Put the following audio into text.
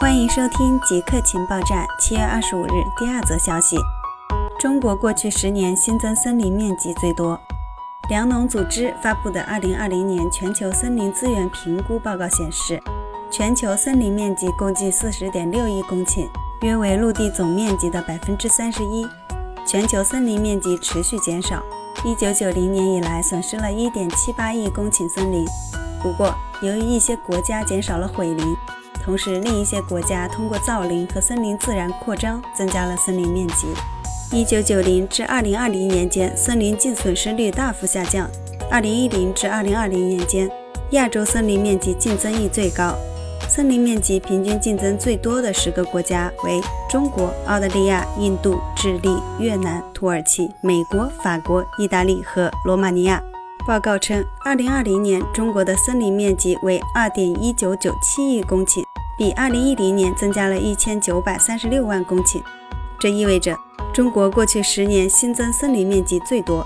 欢迎收听极客情报站。七月二十五日，第二则消息：中国过去十年新增森林面积最多。粮农组织发布的二零二零年全球森林资源评估报告显示，全球森林面积共计四十点六亿公顷，约为陆地总面积的百分之三十一。全球森林面积持续减少，一九九零年以来损失了一点七八亿公顷森林。不过，由于一些国家减少了毁林，同时，另一些国家通过造林和森林自然扩张增加了森林面积。一九九零至二零二零年间，森林净损失率大幅下降。二零一零至二零二零年间，亚洲森林面积净增益最高。森林面积平均净增最多的十个国家为中国、澳大利亚、印度、智利、越南、土耳其、美国、法国、意大利和罗马尼亚。报告称，二零二零年中国的森林面积为二点一九九七亿公顷。比二零一零年增加了一千九百三十六万公顷，这意味着中国过去十年新增森林面积最多。